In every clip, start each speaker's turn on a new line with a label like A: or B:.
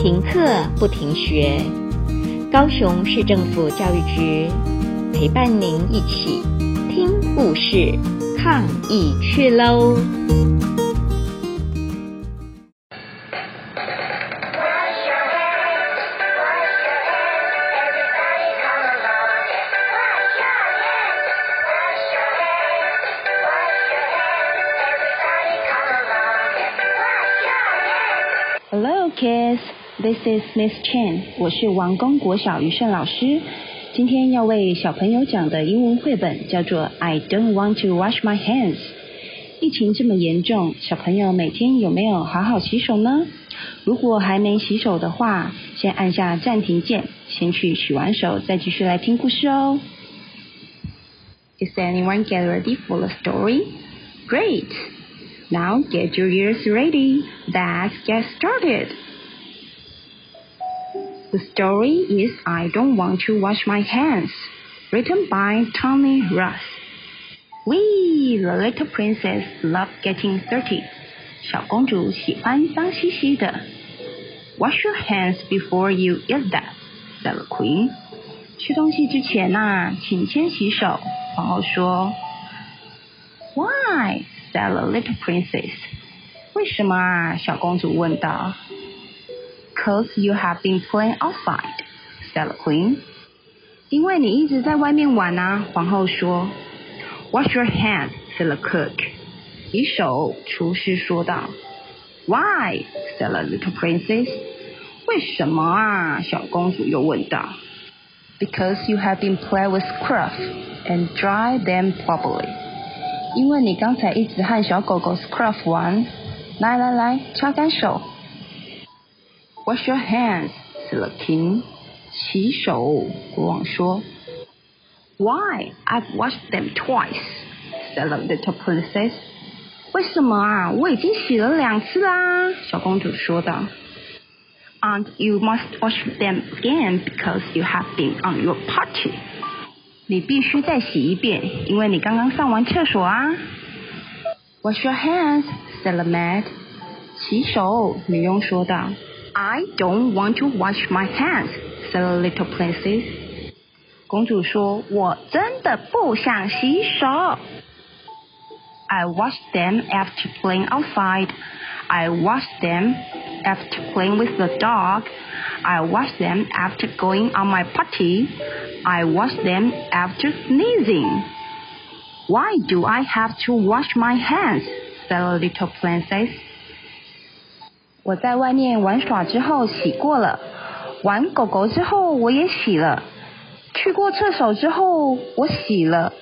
A: 停课不停学，高雄市政府教育局陪伴您一起听故事、抗疫去喽
B: ！Hello, kids. This is Miss Chen，我是王公国小俞慎老师。今天要为小朋友讲的英文绘本叫做《I Don't Want to Wash My Hands》。疫情这么严重，小朋友每天有没有好好洗手呢？如果还没洗手的话，先按下暂停键，先去洗完手，再继续来听故事哦。Is anyone get ready for the story? Great! Now get your ears ready. Let's get started. The story is I Don't Want to Wash My Hands, written by Tony Ross. We, the little princess, love getting dirty. 小公主喜欢脏兮兮的。Wash your hands before you eat that, said the queen. 吃东西之前呐、啊，请先洗手。皇后说。Why? said the little princess. 为什么啊？小公主问道。Cause you have been playing outside, said the queen. 因为你一直在外面玩啊，皇后说。Wash your hands, said the cook. 洗手，厨师说道。Why? said the little princess. 为什么啊？小公主又问道。Because you have been playing with scruff and dry them properly. 因为你刚才一直和小狗狗 Scruff 玩，来来来，擦干手。 Wash your hands, said the king. 洗手，国王说。Why? I've washed them twice, said the little princess. 为什么啊？我已经洗了两次啦，小公主说道。And you must wash them again because you have been on your party. 你必须再洗一遍，因为你刚刚上完厕所啊。Wash your hands, said the maid. 洗手，女佣说道。 I don't want to wash my hands, said the little princess. 公主说：“我真的不想洗手。” I wash them after playing outside. I wash them after playing with the dog. I wash them after going on my potty. I wash them after sneezing. Why do I have to wash my hands? said the little princess. 我在外面玩耍之后洗过了，玩狗狗之后我也洗了，去过厕所之后我洗了，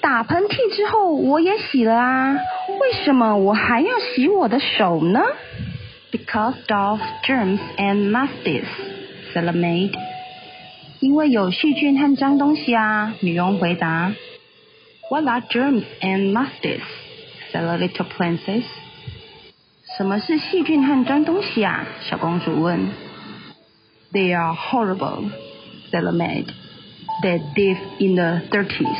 B: 打喷嚏之后我也洗了啊。为什么我还要洗我的手呢？Because of germs and musties, said the maid. 因为有细菌和脏东西啊，女佣回答。What are germs and musties? said the little princess. 什么是细菌和脏东西啊？小公主问。They are horrible, said the maid. They live in the dirties.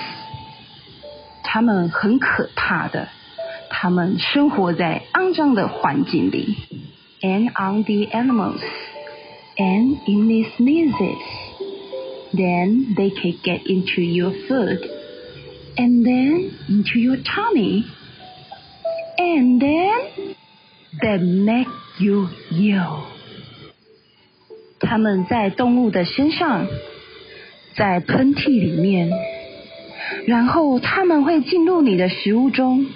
B: 它们很可怕的，它们生活在肮脏的环境里。And on the animals, and in the sneezes. Then they can get into your food, and then into your tummy, and then They make you ill. 它们在动物的身上，在喷嚏里面，然后它们会进入你的食物中，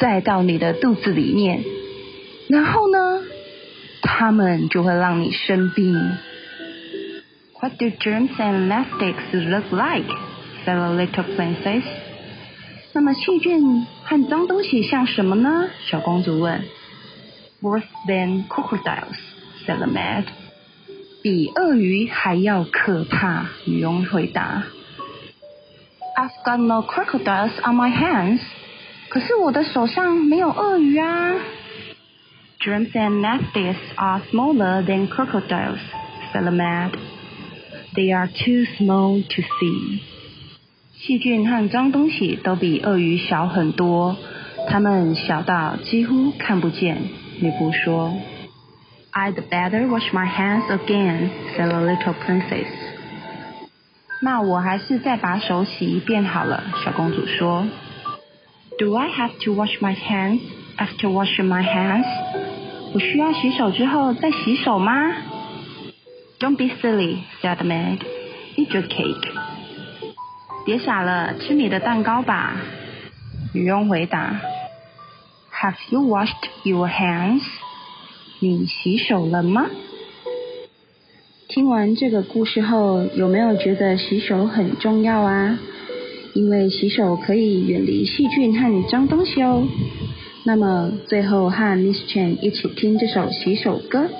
B: 再到你的肚子里面，然后呢，它们就会让你生病。What do germs and plastics look like? said the little princess. 那么细菌和脏东西像什么呢？小公主问。Worse than crocodiles, said the maid. 比鳄鱼还要可怕，女佣回答。I've got no crocodiles on my hands. 可是我的手上没有鳄鱼啊。Germs and nasties are smaller than crocodiles, said the maid. They are too small to see. 细菌和脏东西都比鳄鱼小很多，它们小到几乎看不见。 女仆说 I'd better wash my hands again, said the little princess. 那我还是再把手洗一遍好了，小公主说。Do I have to wash my hands after washing my hands? 我需要洗手之后再洗手吗？Don't be silly, said the maid. Eat your cake. 别傻了，吃你的蛋糕吧。渔翁回答。 Have you washed your hands? 你洗手了吗？听完这个故事后，有没有觉得洗手很重要啊？因为洗手可以远离细菌和脏东西哦。那么最后和 Miss Chen 一起听这首洗手歌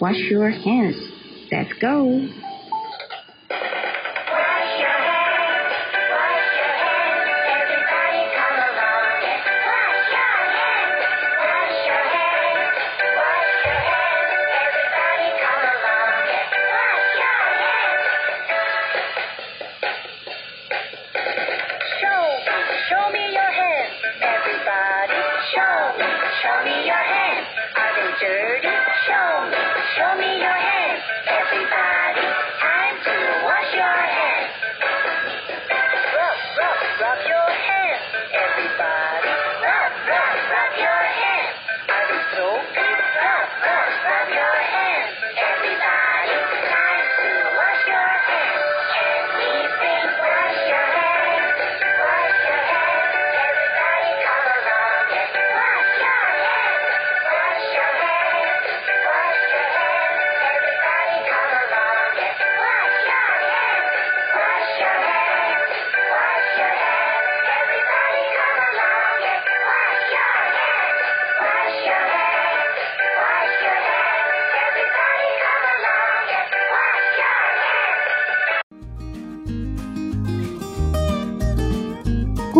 B: ，Wash your hands，Let's go。